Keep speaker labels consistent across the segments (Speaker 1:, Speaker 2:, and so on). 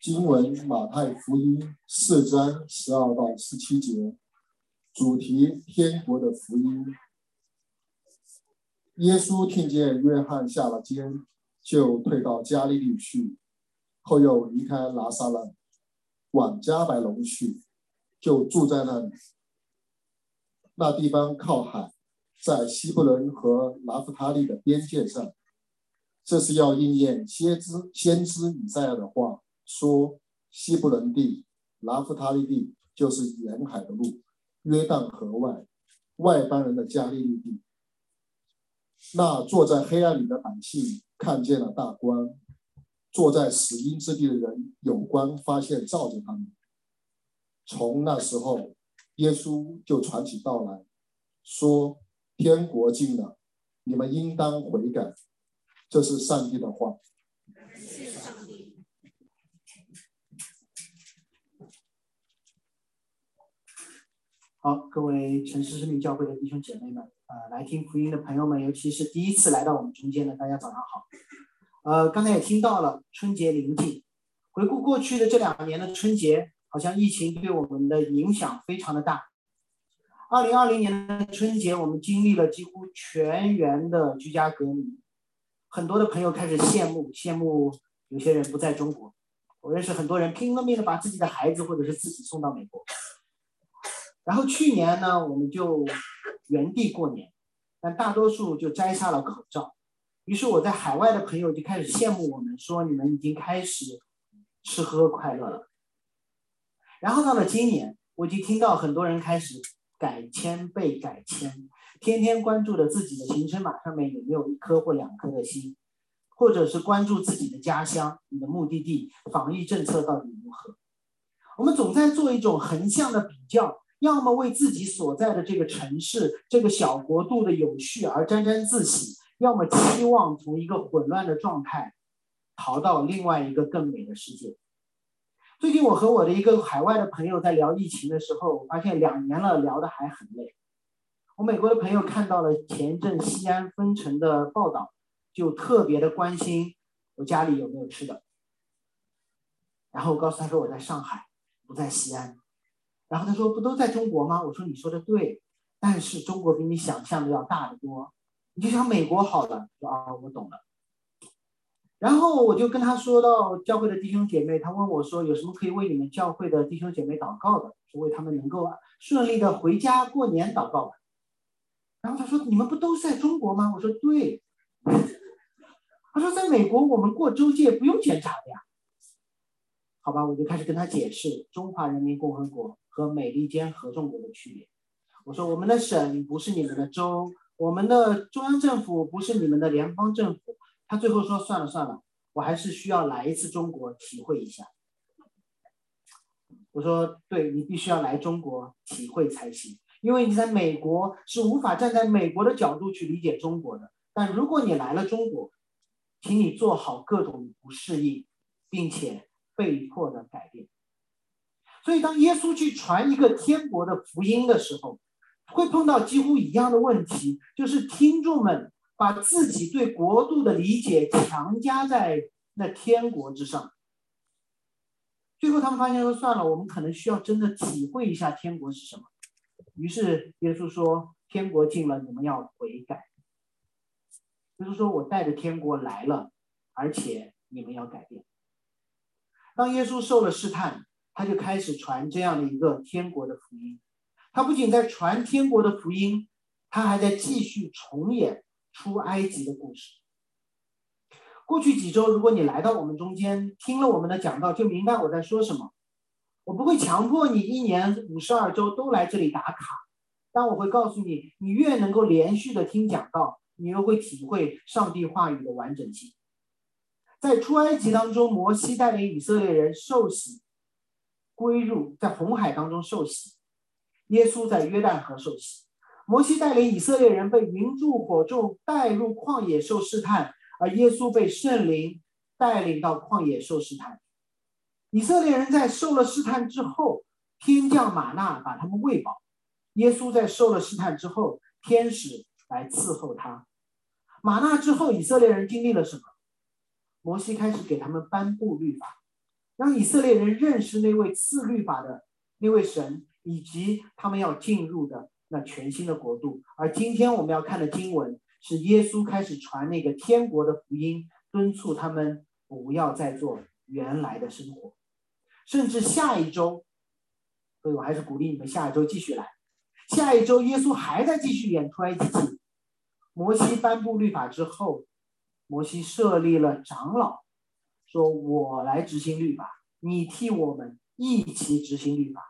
Speaker 1: 经文马太福音四章十二到十七节，主题天国的福音。耶稣听见约翰下了监，就退到加利利去，后又离开拿撒勒，往加百隆去，就住在那里。那地方靠海，在西伯伦和拿弗他利的边界上。这是要应验先知先知以赛亚的话。说西布伦地、拿夫他利地就是沿海的路，约旦河外外邦人的加利利地。那坐在黑暗里的百姓看见了大光，坐在死荫之地的人有光发现照着他们。从那时候，耶稣就传起道来说：“天国近了，你们应当悔改。”这是上帝的话。
Speaker 2: 好，各位城市生命教会的弟兄姐妹们，呃，来听福音的朋友们，尤其是第一次来到我们中间的，大家早上好。呃，刚才也听到了春节临近，回顾过去的这两年的春节，好像疫情对我们的影响非常的大。二零二零年的春节，我们经历了几乎全员的居家隔离，很多的朋友开始羡慕，羡慕有些人不在中国。我认识很多人拼了命的把自己的孩子或者是自己送到美国。然后去年呢，我们就原地过年，但大多数就摘下了口罩。于是我在海外的朋友就开始羡慕我们，说你们已经开始吃喝快乐了。然后到了今年，我就听到很多人开始改签被改签，天天关注着自己的行程码上面有没有一颗或两颗的心，或者是关注自己的家乡、你的目的地防疫政策到底如何。我们总在做一种横向的比较。要么为自己所在的这个城市、这个小国度的有序而沾沾自喜，要么期望从一个混乱的状态逃到另外一个更美的世界。最近我和我的一个海外的朋友在聊疫情的时候，我发现两年了聊的还很累。我美国的朋友看到了前阵西安封城的报道，就特别的关心我家里有没有吃的。然后我告诉他说我在上海，不在西安。然后他说：“不都在中国吗？”我说：“你说的对，但是中国比你想象的要大得多。你就想美国好了，说啊，我懂了。”然后我就跟他说到教会的弟兄姐妹，他问我说：“有什么可以为你们教会的弟兄姐妹祷告的？说为他们能够顺利的回家过年祷告。”然后他说：“你们不都在中国吗？”我说：“对。”他说：“在美国，我们过州界不用检查的呀。”好吧，我就开始跟他解释中华人民共和国。和美利坚合众国的区别。我说，我们的省不是你们的州，我们的中央政府不是你们的联邦政府。他最后说，算了算了，我还是需要来一次中国体会一下。我说，对你必须要来中国体会才行，因为你在美国是无法站在美国的角度去理解中国的。但如果你来了中国，请你做好各种不适应，并且被迫的改变。所以，当耶稣去传一个天国的福音的时候，会碰到几乎一样的问题，就是听众们把自己对国度的理解强加在那天国之上。最后，他们发现说：“算了，我们可能需要真的体会一下天国是什么。”于是，耶稣说：“天国近了，你们要悔改。”就是说我带着天国来了，而且你们要改变。当耶稣受了试探。他就开始传这样的一个天国的福音，他不仅在传天国的福音，他还在继续重演出埃及的故事。过去几周，如果你来到我们中间听了我们的讲道，就明白我在说什么。我不会强迫你一年五十二周都来这里打卡，但我会告诉你，你越能够连续的听讲道，你越会体会上帝话语的完整性。在出埃及当中，摩西带领以色列人受洗。归入在红海当中受洗，耶稣在约旦河受洗，摩西带领以色列人被云柱火柱带入旷野受试探，而耶稣被圣灵带领到旷野受试探。以色列人在受了试探之后，天降玛纳把他们喂饱；耶稣在受了试探之后，天使来伺候他。玛纳之后，以色列人经历了什么？摩西开始给他们颁布律法。让以色列人认识那位赐律法的那位神，以及他们要进入的那全新的国度。而今天我们要看的经文是耶稣开始传那个天国的福音，敦促他们不要再做原来的生活，甚至下一周。所以我还是鼓励你们下一周继续来。下一周耶稣还在继续演出埃及记。摩西颁布律法之后，摩西设立了长老，说我来执行律法，你替我们一起执行律法。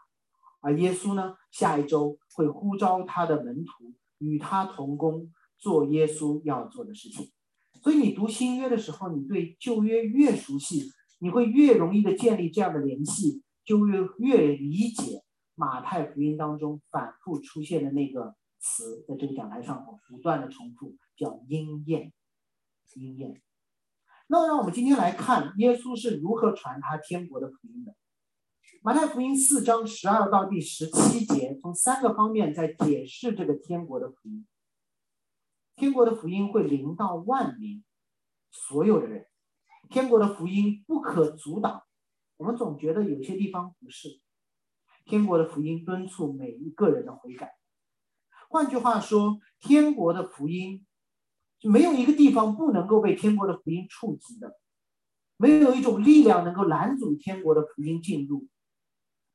Speaker 2: 而耶稣呢，下一周会呼召他的门徒与他同工，做耶稣要做的事情。所以你读新约的时候，你对旧约越熟悉，你会越容易的建立这样的联系。就越越理解马太福音当中反复出现的那个词，在这个讲台上我不断的重复，叫应验，应验。那让我们今天来看耶稣是如何传他天国的福音的。马太福音四章十二到第十七节，从三个方面在解释这个天国的福音。天国的福音会临到万民，所有的人，天国的福音不可阻挡。我们总觉得有些地方不是，天国的福音敦促每一个人的悔改。换句话说，天国的福音没有一个地方不能够被天国的福音触及的，没有一种力量能够拦阻天国的福音进入，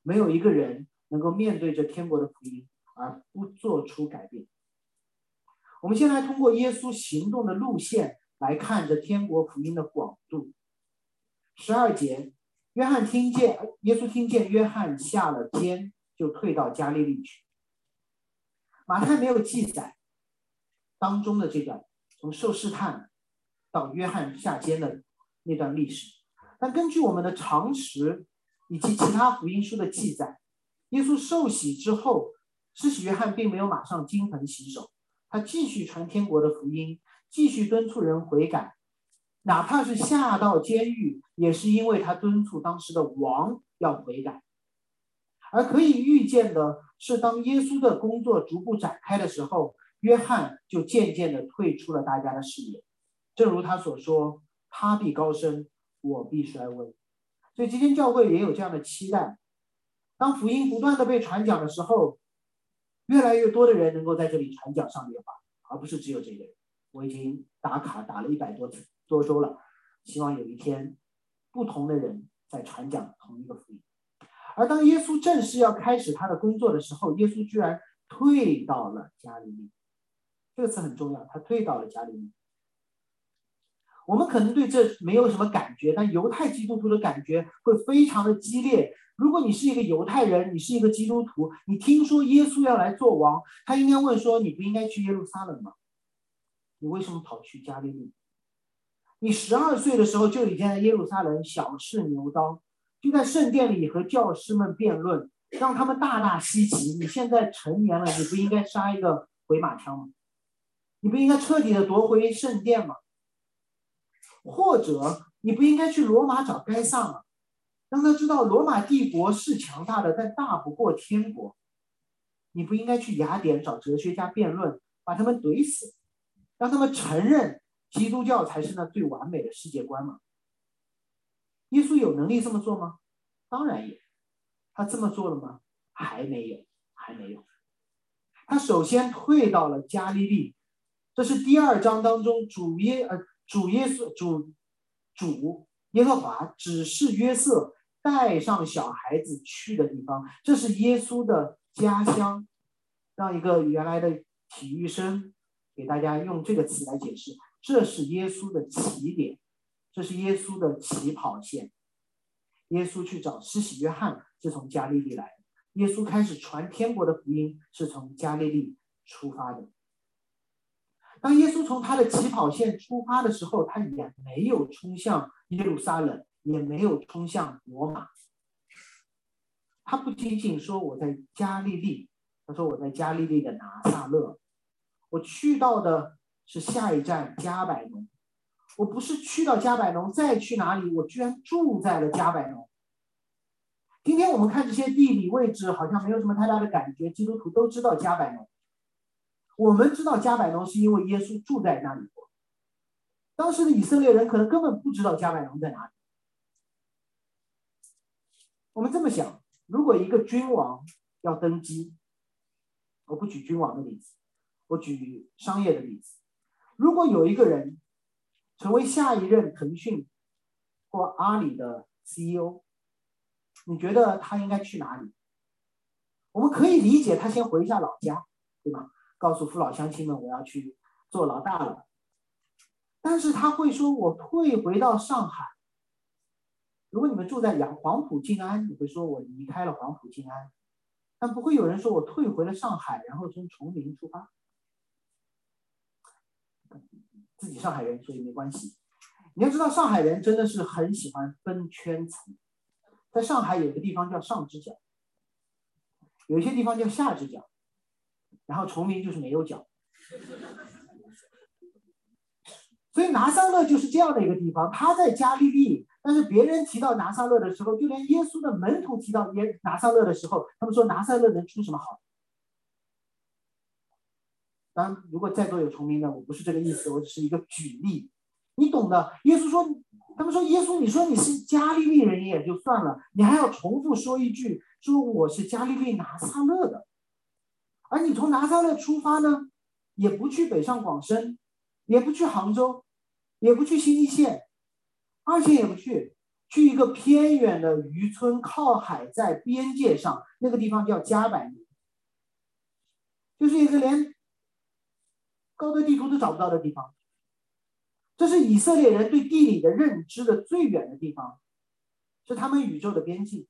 Speaker 2: 没有一个人能够面对着天国的福音而不做出改变。我们先来通过耶稣行动的路线来看着天国福音的广度。十二节。约翰听见耶稣听见约翰下了监，就退到加利利去。马太没有记载当中的这段从受试探到约翰下监的那段历史，但根据我们的常识以及其他福音书的记载，耶稣受洗之后，施洗约翰并没有马上金盆洗手，他继续传天国的福音，继续敦促人悔改。哪怕是下到监狱，也是因为他敦促当时的王要悔改。而可以预见的是，当耶稣的工作逐步展开的时候，约翰就渐渐的退出了大家的视野。正如他所说：“他必高升，我必衰微。”所以今天教会也有这样的期待：当福音不断的被传讲的时候，越来越多的人能够在这里传讲上帝的话，而不是只有这个人。我已经打卡打了一百多次。多周了，希望有一天，不同的人在传讲同一个福音。而当耶稣正式要开始他的工作的时候，耶稣居然退到了加利利。这个词很重要，他退到了加利利。我们可能对这没有什么感觉，但犹太基督徒的感觉会非常的激烈。如果你是一个犹太人，你是一个基督徒，你听说耶稣要来做王，他应该问说：你不应该去耶路撒冷吗？你为什么跑去加利利？你十二岁的时候就已经在耶路撒冷小试牛刀，就在圣殿里和教师们辩论，让他们大大稀奇。你现在成年了，你不应该杀一个回马枪吗？你不应该彻底的夺回圣殿吗？或者你不应该去罗马找该撒吗？让他知道罗马帝国是强大的，但大不过天国。你不应该去雅典找哲学家辩论，把他们怼死，让他们承认。基督教才是那最完美的世界观吗？耶稣有能力这么做吗？当然有。他这么做了吗？还没有，还没有。他首先退到了加利利，这是第二章当中主耶呃主耶稣主主耶和华指示约瑟带上小孩子去的地方，这是耶稣的家乡。让一个原来的体育生给大家用这个词来解释。这是耶稣的起点，这是耶稣的起跑线。耶稣去找施洗约翰是从加利利来的，耶稣开始传天国的福音是从加利利出发的。当耶稣从他的起跑线出发的时候，他也没有冲向耶路撒冷，也没有冲向罗马。他不仅仅说我在加利利，他说我在加利利的拿撒勒，我去到的。是下一站加百农，我不是去到加百农再去哪里，我居然住在了加百农。今天我们看这些地理位置，好像没有什么太大的感觉。基督徒都知道加百农，我们知道加百农是因为耶稣住在那里过。当时的以色列人可能根本不知道加百农在哪里。我们这么想：如果一个君王要登基，我不举君王的例子，我举商业的例子。如果有一个人成为下一任腾讯或阿里的 CEO，你觉得他应该去哪里？我们可以理解他先回一下老家，对吧？告诉父老乡亲们，我要去做老大了。但是他会说：“我退回到上海。”如果你们住在杨黄埔静安，你会说：“我离开了黄埔静安。”但不会有人说我退回了上海，然后从崇明出发。自己上海人，所以没关系。你要知道，上海人真的是很喜欢分圈层。在上海有个地方叫上只角，有些地方叫下只角，然后崇明就是没有脚。所以拿撒勒就是这样的一个地方，他在加利利。但是别人提到拿撒勒的时候，就连耶稣的门徒提到耶拿撒勒的时候，他们说拿撒勒能出什么好？当然，如果在座有崇明的，我不是这个意思，我只是一个举例，你懂的。耶稣说，他们说耶稣，你说你是加利利人也就算了，你还要重复说一句，说我是加利利拿撒勒的，而你从拿撒勒出发呢，也不去北上广深，也不去杭州，也不去新一线。二线也不去，去一个偏远的渔村，靠海，在边界上，那个地方叫加百农，就是一个连高德地图都找不到的地方。这是以色列人对地理的认知的最远的地方，是他们宇宙的边际。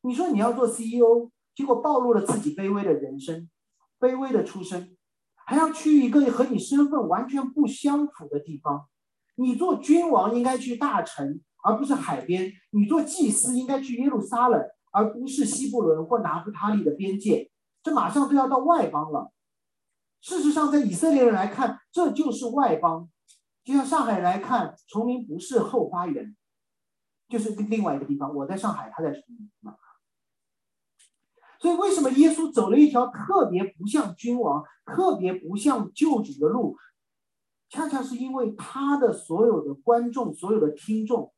Speaker 2: 你说你要做 CEO，结果暴露了自己卑微的人生，卑微的出身，还要去一个和你身份完全不相符的地方。你做君王应该去大城，而不是海边；你做祭司应该去耶路撒冷，而不是西布伦或拿布他利的边界。这马上都要到外邦了。事实上，在以色列人来看，这就是外邦。就像上海人来看，崇明不是后花园，就是另外一个地方。我在上海，他在崇明所以，为什么耶稣走了一条特别不像君王、特别不像救主的路？恰恰是因为他的所有的观众、所有的听众，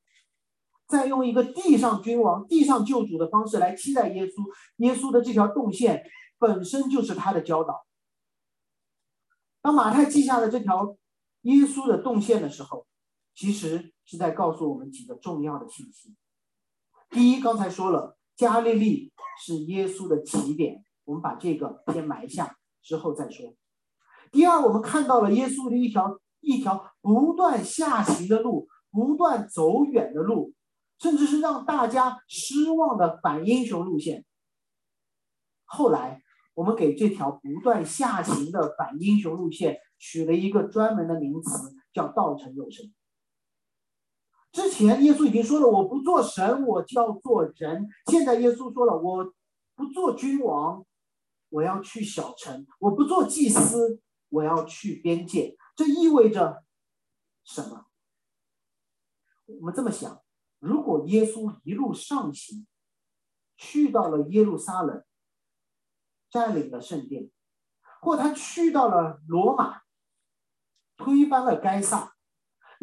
Speaker 2: 在用一个地上君王、地上救主的方式来期待耶稣。耶稣的这条动线本身就是他的教导。当马太记下了这条耶稣的动线的时候，其实是在告诉我们几个重要的信息。第一，刚才说了，加利利是耶稣的起点，我们把这个先埋下，之后再说。第二，我们看到了耶稣的一条一条不断下行的路，不断走远的路，甚至是让大家失望的反英雄路线。后来，我们给这条不断下行的反英雄路线取了一个专门的名词，叫“道成肉身”。之前耶稣已经说了，我不做神，我就要做人。现在耶稣说了，我不做君王，我要去小城；我不做祭司。我要去边界，这意味着什么？我们这么想：如果耶稣一路上行，去到了耶路撒冷，占领了圣殿，或他去到了罗马，推翻了该撒，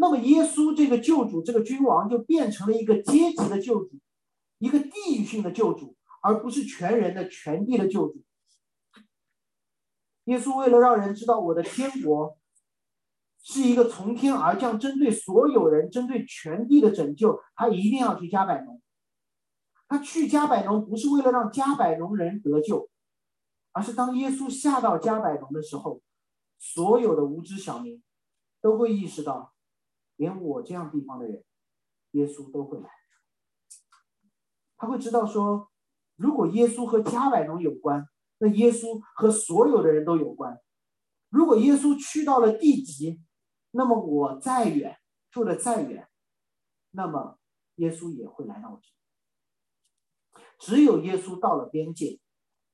Speaker 2: 那么耶稣这个救主、这个君王就变成了一个阶级的救主，一个地域性的救主，而不是全人的全地的救主。耶稣为了让人知道我的天国是一个从天而降、针对所有人、针对全地的拯救，他一定要去加百农。他去加百农不是为了让加百农人得救，而是当耶稣下到加百农的时候，所有的无知小民都会意识到，连我这样地方的人，耶稣都会来。他会知道说，如果耶稣和加百农有关。那耶稣和所有的人都有关。如果耶稣去到了地极，那么我再远住的再远，那么耶稣也会来到这里。只有耶稣到了边界，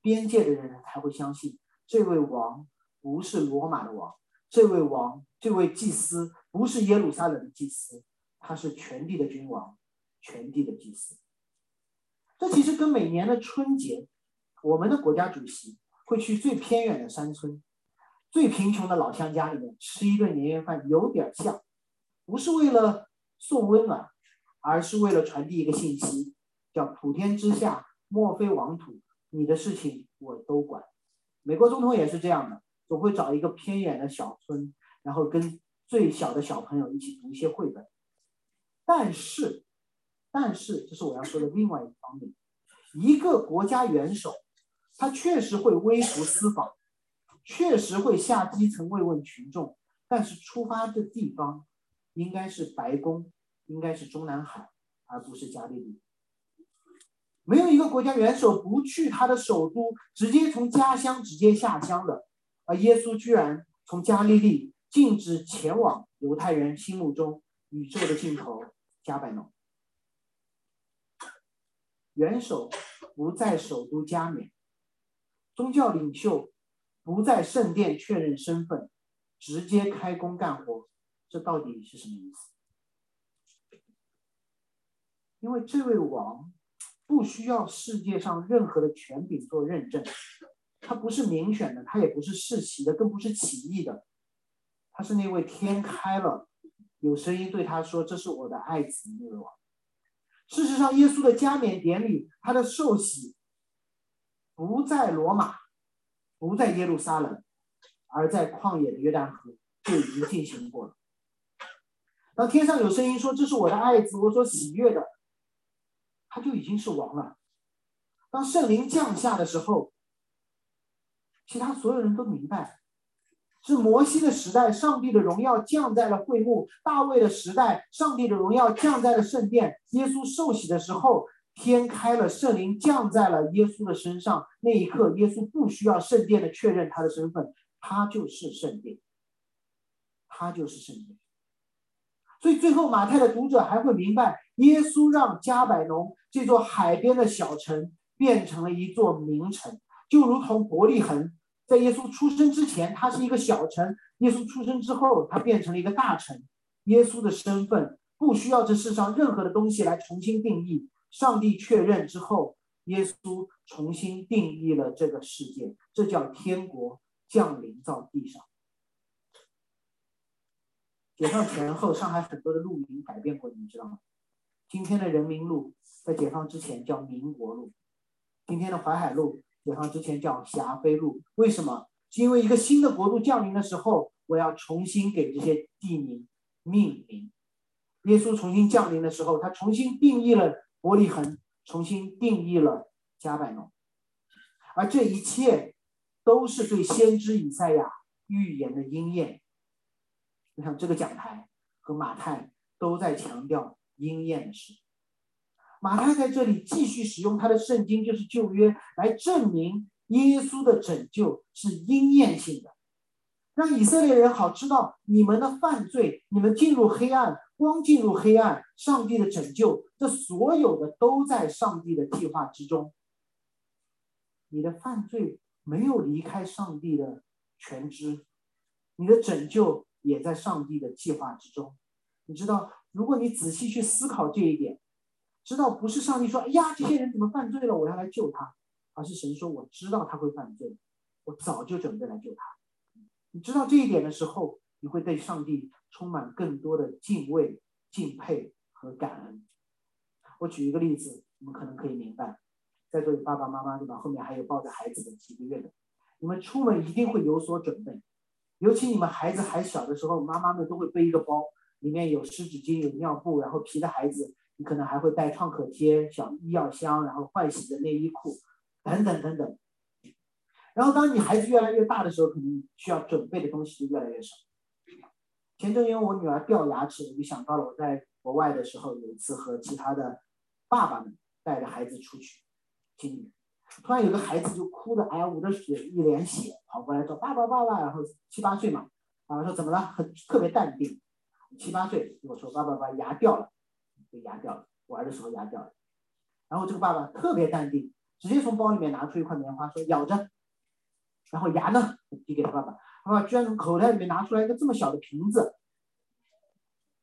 Speaker 2: 边界的人才会相信这位王不是罗马的王，这位王，这位祭司不是耶路撒冷的祭司，他是全地的君王，全地的祭司。这其实跟每年的春节。我们的国家主席会去最偏远的山村、最贫穷的老乡家里面吃一顿年夜饭，有点像，不是为了送温暖，而是为了传递一个信息：叫普天之下莫非王土，你的事情我都管。美国总统也是这样的，总会找一个偏远的小村，然后跟最小的小朋友一起读一些绘本。但是，但是这是我要说的另外一方面，一个国家元首，他确实会微服私访，确实会下基层慰问群众，但是出发的地方应该是白宫，应该是中南海，而不是加利利。没有一个国家元首不去他的首都，直接从家乡直接下乡的，而耶稣居然从加利利径直前往犹太人心目中宇宙的尽头加百农。元首不在首都加冕，宗教领袖不在圣殿确认身份，直接开工干活，这到底是什么意思？因为这位王。不需要世界上任何的权柄做认证，他不是民选的，他也不是世袭的，更不是起义的，他是那位天开了，有声音对他说：“这是我的爱子。”那位王。事实上，耶稣的加冕典礼，他的受洗，不在罗马，不在耶路撒冷，而在旷野的约旦河就已经进行过了。当天上有声音说：“这是我的爱子，我所喜悦的。”他就已经是王了。当圣灵降下的时候，其他所有人都明白，是摩西的时代，上帝的荣耀降在了会幕；大卫的时代，上帝的荣耀降在了圣殿。耶稣受洗的时候，天开了，圣灵降在了耶稣的身上。那一刻，耶稣不需要圣殿的确认他的身份，他就是圣殿，他就是圣殿。所以最后，马太的读者还会明白，耶稣让加百农这座海边的小城变成了一座名城，就如同伯利恒，在耶稣出生之前，他是一个小城；耶稣出生之后，他变成了一个大城。耶稣的身份不需要这世上任何的东西来重新定义，上帝确认之后，耶稣重新定义了这个世界，这叫天国降临到地上。解放前后，上海很多的路名改变过，你知道吗？今天的人民路在解放之前叫民国路，今天的淮海路解放之前叫霞飞路。为什么？是因为一个新的国度降临的时候，我要重新给这些地名命名。耶稣重新降临的时候，他重新定义了伯利恒，重新定义了加百农，而这一切都是对先知以赛亚预言的应验。你看这个讲台和马太都在强调应验的事。马太在这里继续使用他的圣经，就是旧约，来证明耶稣的拯救是应验性的，让以色列人好知道你们的犯罪，你们进入黑暗，光进入黑暗，上帝的拯救，这所有的都在上帝的计划之中。你的犯罪没有离开上帝的全知，你的拯救。也在上帝的计划之中，你知道，如果你仔细去思考这一点，知道不是上帝说：“哎呀，这些人怎么犯罪了，我要来救他。”而是神说：“我知道他会犯罪，我早就准备来救他。”你知道这一点的时候，你会对上帝充满更多的敬畏、敬佩和感恩。我举一个例子，你们可能可以明白，在座有爸爸妈妈对吧？后面还有抱着孩子的几个月的，你们出门一定会有所准备。尤其你们孩子还小的时候，妈妈们都会背一个包，里面有湿纸巾、有尿布，然后皮的孩子，你可能还会带创可贴、小医药箱，然后换洗的内衣裤，等等等等。然后当你孩子越来越大的时候，可能需要准备的东西就越来越少。前阵因为我女儿掉牙齿，我就想到了我在国外的时候，有一次和其他的爸爸们带着孩子出去经历。突然有个孩子就哭的，哎呀，捂着血，一脸血，跑过来说：“爸爸，爸爸。”然后七八岁嘛，啊，说怎么了？很特别淡定。七八岁我说：“爸爸，把牙掉了，这牙掉了，玩的时候牙掉了。”然后这个爸爸特别淡定，直接从包里面拿出一块棉花说：“咬着。”然后牙呢，递给他爸爸。爸爸居然从口袋里面拿出来一个这么小的瓶子，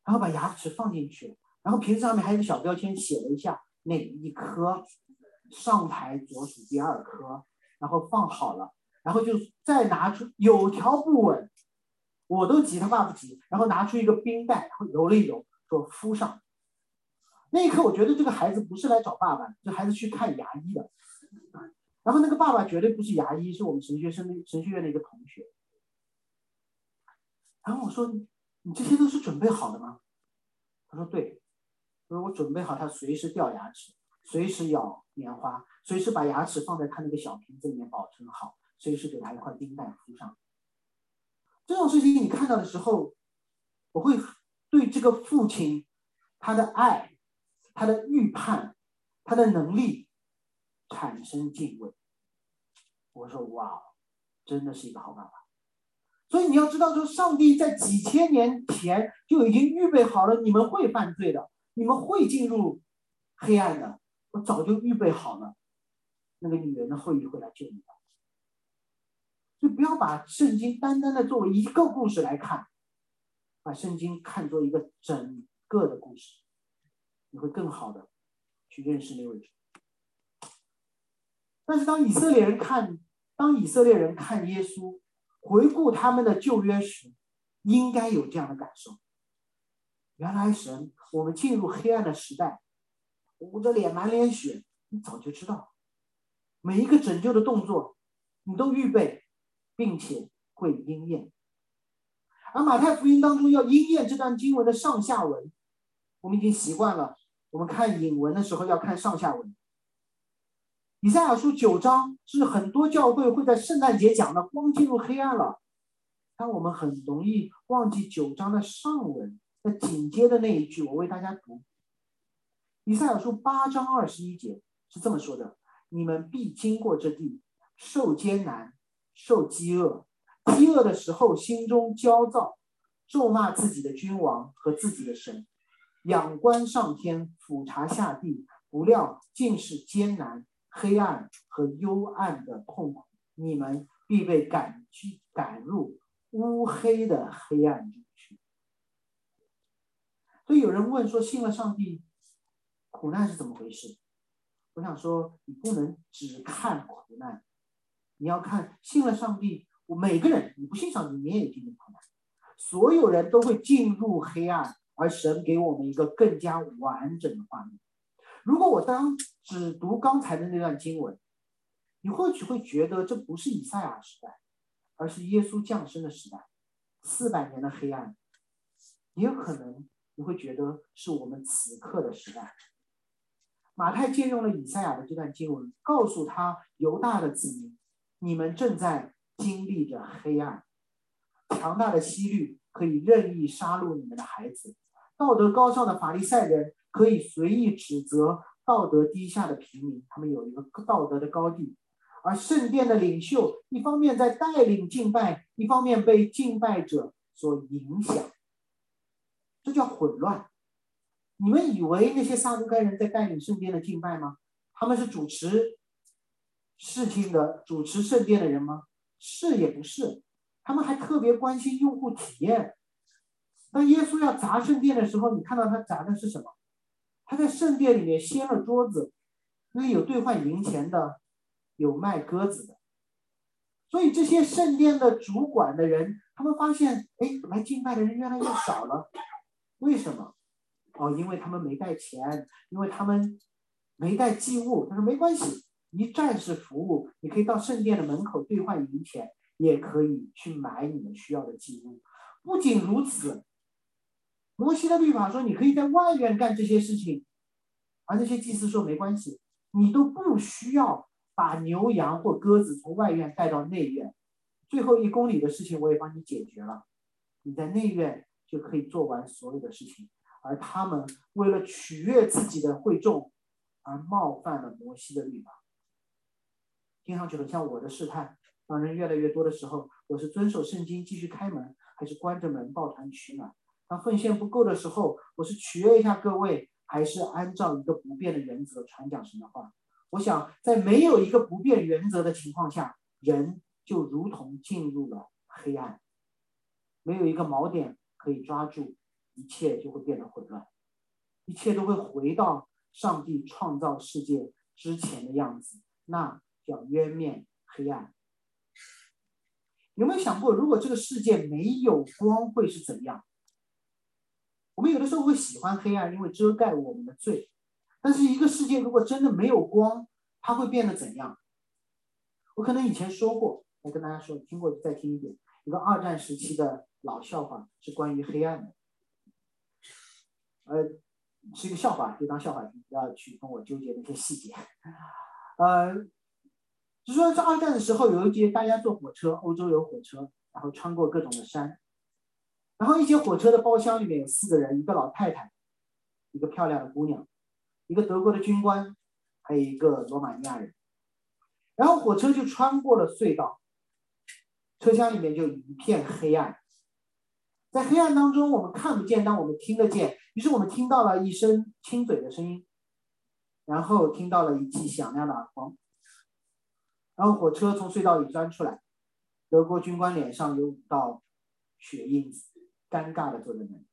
Speaker 2: 然后把牙齿放进去，然后瓶子上面还有个小标签，写了一下哪一颗。上排左数第二颗，然后放好了，然后就再拿出有条不紊，我都急他爸不急，然后拿出一个冰袋，然后揉了一揉，说敷上，那一刻，我觉得这个孩子不是来找爸爸的，这孩子去看牙医的。然后那个爸爸绝对不是牙医，是我们神学生神学院的一个同学。然后我说：“你这些都是准备好的吗？”他说：“对。”他说：“我准备好，他随时掉牙齿，随时咬棉花，随时把牙齿放在他那个小瓶子里面保存好，随时给他一块冰袋敷上。”这种事情你看到的时候，我会对这个父亲他的爱、他的预判、他的能力产生敬畏。我说：“哇，真的是一个好办法。”所以你要知道，说上帝在几千年前就已经预备好了，你们会犯罪的，你们会进入黑暗的，我早就预备好了，那个女人的后裔会来救你的。就不要把圣经单单的作为一个故事来看，把圣经看作一个整个的故事，你会更好的去认识那位主。但是当以色列人看，当以色列人看耶稣，回顾他们的旧约时，应该有这样的感受：原来神，我们进入黑暗的时代，捂着脸满脸血，你早就知道，每一个拯救的动作，你都预备。并且会应验，而马太福音当中要应验这段经文的上下文，我们已经习惯了。我们看引文的时候要看上下文。以赛亚书九章是很多教会会在圣诞节讲的，光进入黑暗了，但我们很容易忘记九章的上文。那紧接着那一句，我为大家读。以赛亚书八章二十一节是这么说的：“你们必经过这地，受艰难。”受饥饿，饥饿的时候心中焦躁，咒骂自己的君王和自己的神，仰观上天，俯察下地，不料尽是艰难、黑暗和幽暗的痛苦。你们必被赶去，赶入乌黑的黑暗中去。所以有人问说：信了上帝，苦难是怎么回事？我想说，你不能只看苦难。你要看信了上帝，我每个人，你不信上帝，你也经历苦难。所有人都会进入黑暗，而神给我们一个更加完整的画面。如果我当只读刚才的那段经文，你或许会觉得这不是以赛亚时代，而是耶稣降生的时代，四百年的黑暗。也有可能你会觉得是我们此刻的时代。马太借用了以赛亚的这段经文，告诉他犹大的子民。你们正在经历着黑暗，强大的西律可以任意杀戮你们的孩子，道德高尚的法利赛人可以随意指责道德低下的平民，他们有一个道德的高地，而圣殿的领袖一方面在带领敬拜，一方面被敬拜者所影响，这叫混乱。你们以为那些撒都该人在带领圣殿的敬拜吗？他们是主持。事情的主持圣殿的人吗？是也不是，他们还特别关心用户体验。当耶稣要砸圣殿的时候，你看到他砸的是什么？他在圣殿里面掀了桌子，因为有兑换银钱的，有卖鸽子的。所以这些圣殿的主管的人，他们发现，哎，来敬拜的人越来越少了。为什么？哦，因为他们没带钱，因为他们没带祭物。他说没关系。一站式服务，你可以到圣殿的门口兑换银钱，也可以去买你们需要的祭物。不仅如此，摩西的律法说你可以在外院干这些事情，而那些祭司说没关系，你都不需要把牛羊或鸽子从外院带到内院。最后一公里的事情我也帮你解决了，你在内院就可以做完所有的事情。而他们为了取悦自己的会众，而冒犯了摩西的律法。听上去很像我的试探。当人越来越多的时候，我是遵守圣经继续开门，还是关着门抱团取暖？当奉献不够的时候，我是取悦一下各位，还是按照一个不变的原则传讲神的话？我想，在没有一个不变原则的情况下，人就如同进入了黑暗，没有一个锚点可以抓住，一切就会变得混乱，一切都会回到上帝创造世界之前的样子。那。叫渊面黑暗。有没有想过，如果这个世界没有光，会是怎样？我们有的时候会喜欢黑暗，因为遮盖我们的罪。但是一个世界如果真的没有光，它会变得怎样？我可能以前说过，我跟大家说，听过再听一遍。一个二战时期的老笑话是关于黑暗的，呃，是一个笑话，就当笑话听，不要去跟我纠结那些细节。呃，就说在二战的时候，有一节大家坐火车，欧洲有火车，然后穿过各种的山，然后一节火车的包厢里面有四个人，一个老太太，一个漂亮的姑娘。一个德国的军官，还有一个罗马尼亚人，然后火车就穿过了隧道，车厢里面就一片黑暗，在黑暗当中，我们看不见，但我们听得见。于是我们听到了一声亲嘴的声音，然后听到了一记响亮的耳光，然后火车从隧道里钻出来，德国军官脸上有五道血印子，尴尬的坐在那里，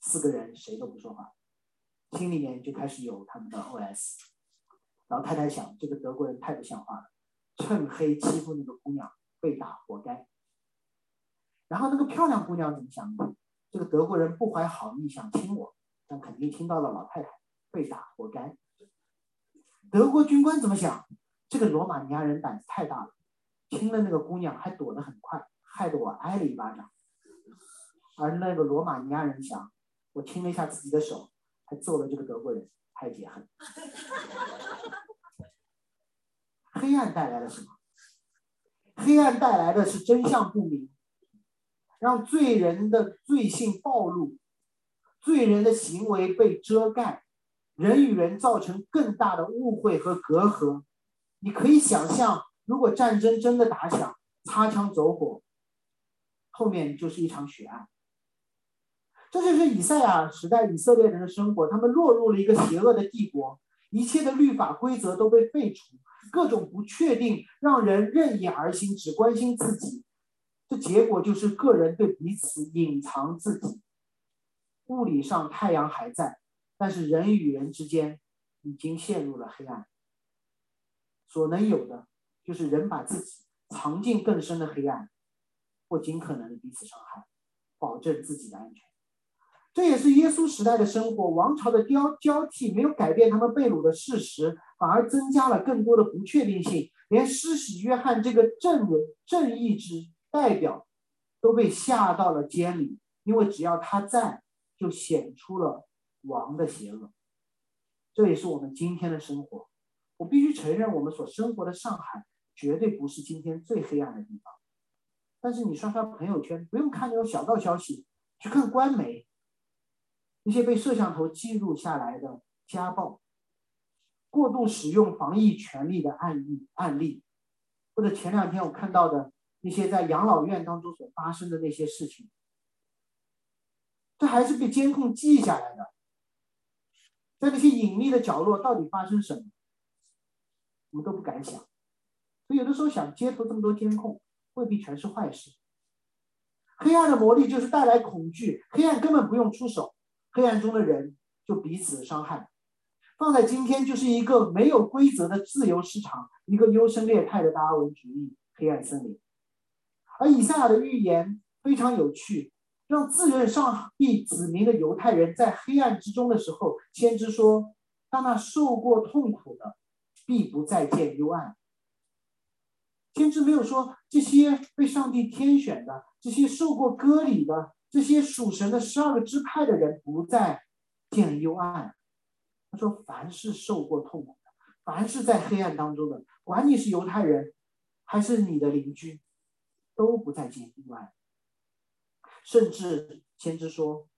Speaker 2: 四个人谁都不说话。心里面就开始有他们的 OS，老太太想，这个德国人太不像话了，趁黑欺负那个姑娘，被打活该。然后那个漂亮姑娘怎么想的？这个德国人不怀好意想亲我，但肯定听到了老太太被打活该。德国军官怎么想？这个罗马尼亚人胆子太大了，亲了那个姑娘还躲得很快，害得我挨了一巴掌。而那个罗马尼亚人想，我亲了一下自己的手。还揍了这个德国人，太解恨。黑暗带来了什么？黑暗带来的是真相不明，让罪人的罪性暴露，罪人的行为被遮盖，人与人造成更大的误会和隔阂。你可以想象，如果战争真的打响，擦枪走火，后面就是一场血案。这就是以赛亚时代以色列人的生活，他们落入了一个邪恶的帝国，一切的律法规则都被废除，各种不确定让人任意而行，只关心自己，这结果就是个人对彼此隐藏自己。物理上太阳还在，但是人与人之间已经陷入了黑暗。所能有的就是人把自己藏进更深的黑暗，或尽可能的彼此伤害，保证自己的安全。这也是耶稣时代的生活，王朝的交交替没有改变他们被掳的事实，反而增加了更多的不确定性。连施洗约翰这个正正义之代表，都被下到了监里，因为只要他在，就显出了王的邪恶。这也是我们今天的生活。我必须承认，我们所生活的上海绝对不是今天最黑暗的地方。但是你刷刷朋友圈，不用看那种小道消息，去看官媒。那些被摄像头记录下来的家暴、过度使用防疫权利的案例案例，或者前两天我看到的那些在养老院当中所发生的那些事情，这还是被监控记下来的。在那些隐秘的角落，到底发生什么，我们都不敢想。所以有的时候想，街头这么多监控，未必全是坏事。黑暗的魔力就是带来恐惧，黑暗根本不用出手。黑暗中的人就彼此伤害，放在今天就是一个没有规则的自由市场，一个优胜劣汰的达尔文主义黑暗森林。而以赛亚的预言非常有趣，让自认上帝子民的犹太人在黑暗之中的时候，先知说：“当那受过痛苦的，必不再见幽暗。”先知没有说这些被上帝天选的，这些受过割礼的。这些属神的十二个支派的人不再见幽暗。他说：“凡是受过痛苦的，凡是在黑暗当中的，管你是犹太人还是你的邻居，都不再见幽暗。”甚至先知说：“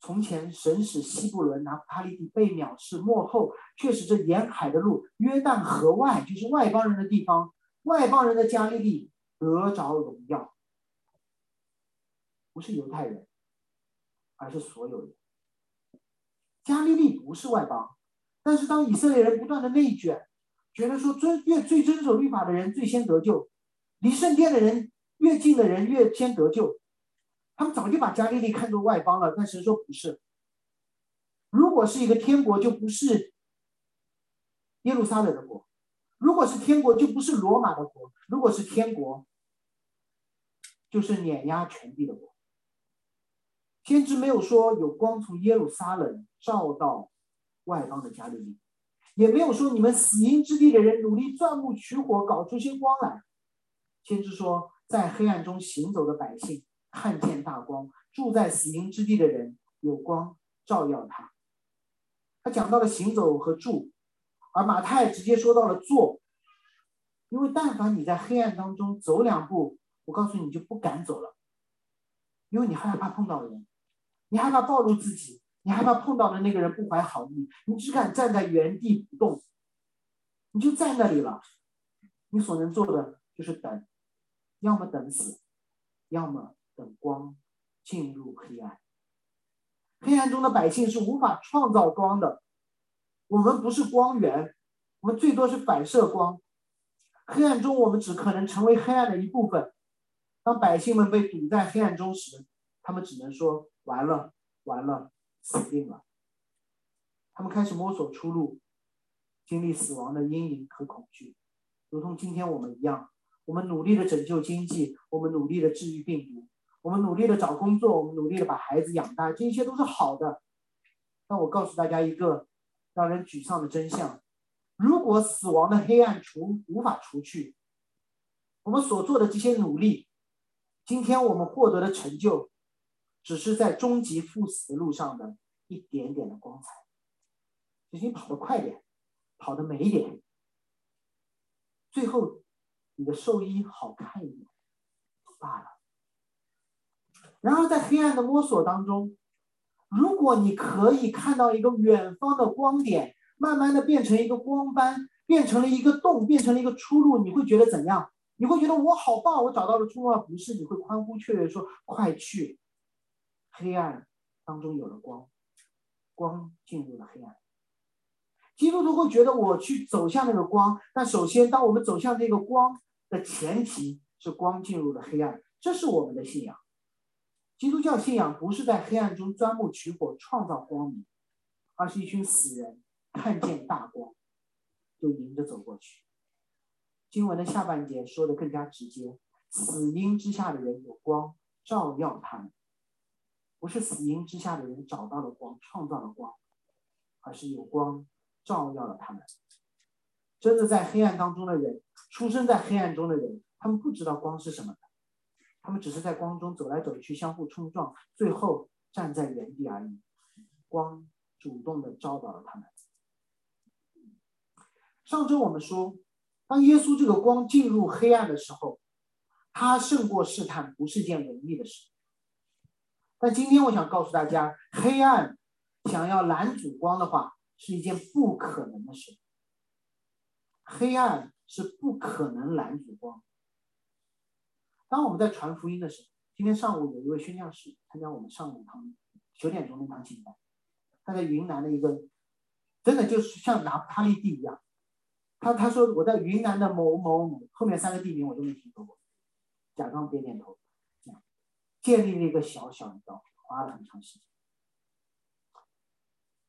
Speaker 2: 从前神使希伯伦拿巴利地被藐视，幕后却使这沿海的路约旦河外，就是外邦人的地方，外邦人的加利利得着荣耀。”不是犹太人，而是所有人。加利利不是外邦，但是当以色列人不断的内卷，觉得说遵越最遵守律法的人最先得救，离圣殿的人越近的人越先得救，他们早就把加利利看作外邦了。但神说不是，如果是一个天国，就不是耶路撒冷的国；如果是天国，就不是罗马的国；如果是天国，就是碾压全地的国。先知没有说有光从耶路撒冷照到外邦的加利利，也没有说你们死荫之地的人努力钻木取火搞出些光来。先知说，在黑暗中行走的百姓看见大光，住在死荫之地的人有光照耀他。他讲到了行走和住，而马太直接说到了坐，因为但凡你在黑暗当中走两步，我告诉你，就不敢走了，因为你害怕碰到人，你害怕暴露自己，你害怕碰到的那个人不怀好意，你只敢站在原地不动，你就在那里了。你所能做的就是等，要么等死，要么等光进入黑暗。黑暗中的百姓是无法创造光的，我们不是光源，我们最多是反射光。黑暗中，我们只可能成为黑暗的一部分。当百姓们被堵在黑暗中时，他们只能说：“完了，完了，死定了。”他们开始摸索出路，经历死亡的阴影和恐惧，如同今天我们一样。我们努力的拯救经济，我们努力的治愈病毒。我们努力的找工作，我们努力的把孩子养大，这一切都是好的。但我告诉大家一个让人沮丧的真相：如果死亡的黑暗除无法除去，我们所做的这些努力，今天我们获得的成就，只是在终极赴死的路上的一点点的光彩。只是你跑得快点，跑得美一点，最后你的寿衣好看一点罢了。然而，在黑暗的摸索当中，如果你可以看到一个远方的光点，慢慢的变成一个光斑，变成了一个洞，变成了一个出路，你会觉得怎样？你会觉得我好棒，我找到了出路，不是？你会欢呼雀跃说：“快去！”黑暗当中有了光，光进入了黑暗。基督徒会觉得我去走向那个光，但首先，当我们走向这个光的前提是光进入了黑暗，这是我们的信仰。基督教信仰不是在黑暗中钻木取火创造光明，而是一群死人看见大光，就迎着走过去。经文的下半节说的更加直接：死荫之下的人有光照耀他们，不是死荫之下的人找到了光创造了光，而是有光照耀了他们。真的在黑暗当中的人，出生在黑暗中的人，他们不知道光是什么。他们只是在光中走来走去，相互冲撞，最后站在原地而已。光主动的招导了他们。上周我们说，当耶稣这个光进入黑暗的时候，他胜过试探不是件容易的事。但今天我想告诉大家，黑暗想要拦阻光的话，是一件不可能的事。黑暗是不可能拦阻光。当我们在传福音的时候，今天上午有一位宣教士参加我们上午堂九点钟那堂敬拜，他在云南的一个，真的就是像拿他利地一样。他他说我在云南的某某某后面三个地名我都没听说过，假装点点头，这样建立了一个小小的教会，花了很长时间。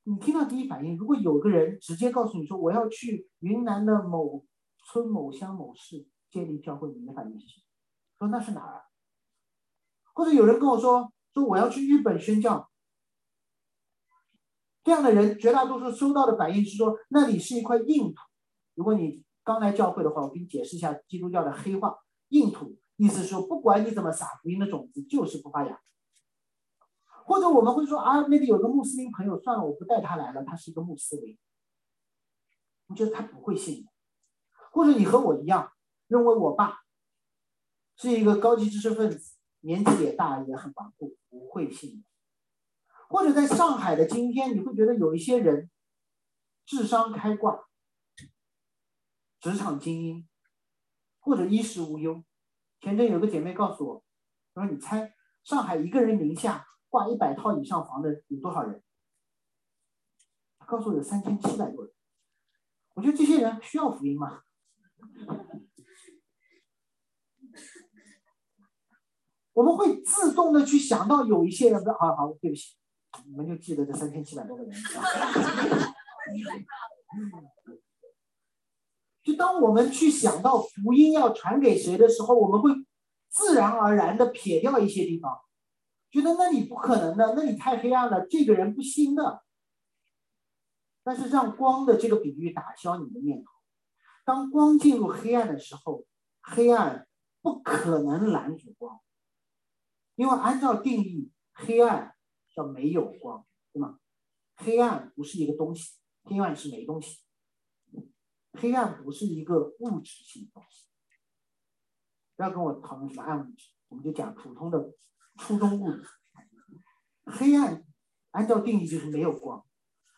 Speaker 2: 你听到第一反应，如果有个人直接告诉你说我要去云南的某村某乡某市建立教会，你的反应是什么？说那是哪儿？或者有人跟我说说我要去日本宣教，这样的人绝大多数收到的反应是说那里是一块硬土。如果你刚来教会的话，我给你解释一下基督教的黑话：硬土意思说不管你怎么撒福音的种子，就是不发芽。或者我们会说啊，那里有个穆斯林朋友，算了，我不带他来了，他是一个穆斯林，你觉得他不会信的。或者你和我一样，认为我爸。是一个高级知识分子，年纪也大，也很顽固，不会信。或者在上海的今天，你会觉得有一些人智商开挂，职场精英，或者衣食无忧。前阵有个姐妹告诉我，她说：“你猜上海一个人名下挂一百套以上房的有多少人？”告诉我有三千七百多人。我觉得这些人需要福音吗？我们会自动的去想到有一些人，好好，对不起，你们就记得这三千七百多个人。就当我们去想到福音要传给谁的时候，我们会自然而然的撇掉一些地方，觉得那里不可能的，那里太黑暗了，这个人不行的。但是让光的这个比喻打消你的念头，当光进入黑暗的时候，黑暗不可能拦阻光，因为按照定义，黑暗叫没有光，对吗？黑暗不是一个东西，黑暗是没东西。黑暗不是一个物质性东西，不要跟我讨论什么暗物质，我们就讲普通的初中物质。黑暗按照定义就是没有光，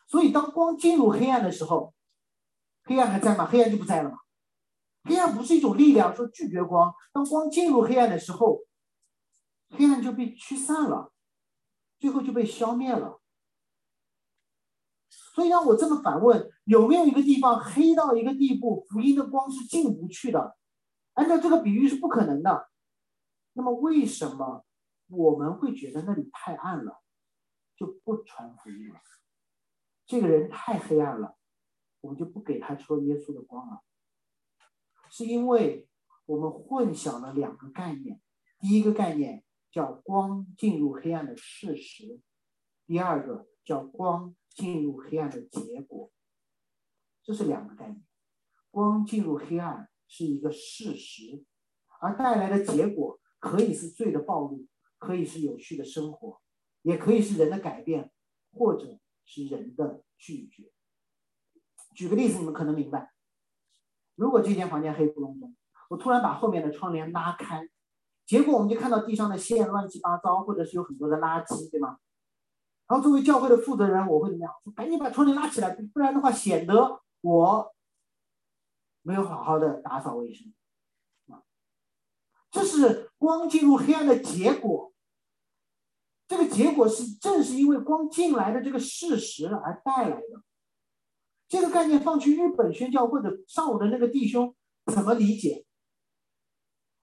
Speaker 2: 所以当光进入黑暗的时候，黑暗还在吗？黑暗就不在了嘛。黑暗不是一种力量，说拒绝光。当光进入黑暗的时候，黑暗就被驱散了，最后就被消灭了。所以让我这么反问：有没有一个地方黑到一个地步，福音的光是进不去的？按照这个比喻是不可能的。那么为什么我们会觉得那里太暗了，就不传福音了？这个人太黑暗了，我们就不给他说耶稣的光了？是因为我们混淆了两个概念：第一个概念叫光进入黑暗的事实，第二个叫光。进入黑暗的结果，这是两个概念。光进入黑暗是一个事实，而带来的结果可以是罪的暴露，可以是有序的生活，也可以是人的改变，或者是人的拒绝。举个例子，你们可能明白：如果这间房间黑不隆咚，我突然把后面的窗帘拉开，结果我们就看到地上的线乱七八糟，或者是有很多的垃圾，对吗？然后作为教会的负责人，我会怎么样？赶紧把窗帘拉起来，不然的话显得我没有好好的打扫卫生。啊，这是光进入黑暗的结果。这个结果是正是因为光进来的这个事实而带来的。这个概念放去日本宣教或者上午的那个弟兄怎么理解？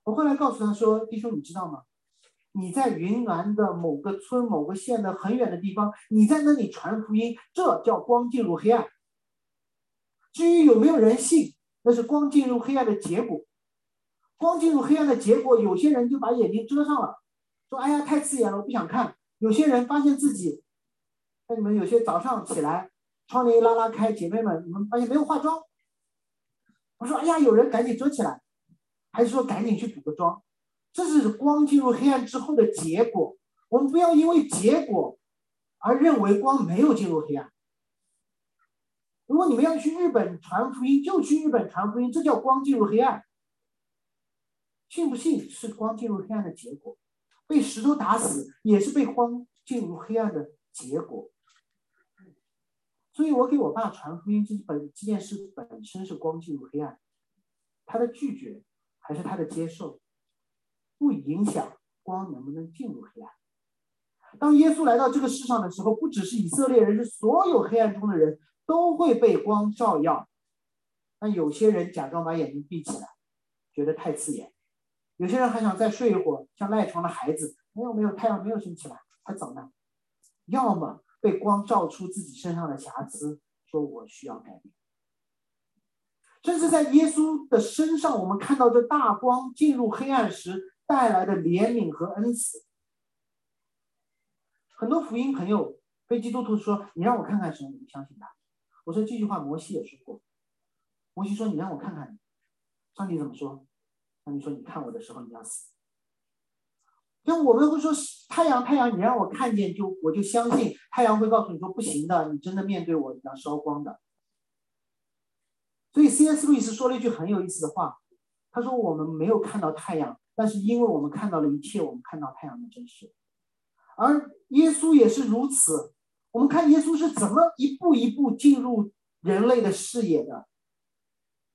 Speaker 2: 我后来告诉他说：“弟兄，你知道吗？”你在云南的某个村、某个县的很远的地方，你在那里传福音，这叫光进入黑暗。至于有没有人信，那是光进入黑暗的结果。光进入黑暗的结果，有些人就把眼睛遮上了，说：“哎呀，太刺眼了，我不想看。”有些人发现自己，那你们有些早上起来，窗帘一拉拉开，姐妹们，你们发现没有化妆？我说：“哎呀，有人赶紧遮起来，还是说赶紧去补个妆？”这是光进入黑暗之后的结果。我们不要因为结果而认为光没有进入黑暗。如果你们要去日本传福音，就去日本传福音，这叫光进入黑暗。信不信是光进入黑暗的结果？被石头打死也是被光进入黑暗的结果。所以我给我爸传福音这本这件事本身是光进入黑暗，他的拒绝还是他的接受？不影响光能不能进入黑暗。当耶稣来到这个世上的时候，不只是以色列人，是所有黑暗中的人都会被光照耀。但有些人假装把眼睛闭起来，觉得太刺眼；有些人还想再睡一会儿，像赖床的孩子，没有没有，太阳没有升起来，还早呢。要么被光照出自己身上的瑕疵，说我需要改变。甚至在耶稣的身上，我们看到这大光进入黑暗时。带来的怜悯和恩慈，很多福音朋友、非基督徒说：“你让我看看神，你不相信他。”我说这句话，摩西也说过。摩西说：“你让我看看，上帝怎么说？”上帝说：“你看我的时候，你要死。”就我们会说：“太阳，太阳，你让我看见，就我就相信。”太阳会告诉你说：“不行的，你真的面对我，你要烧光的。”所以，C.S. 路易斯说了一句很有意思的话，他说：“我们没有看到太阳。”但是，因为我们看到了一切，我们看到太阳的真实，而耶稣也是如此。我们看耶稣是怎么一步一步进入人类的视野的。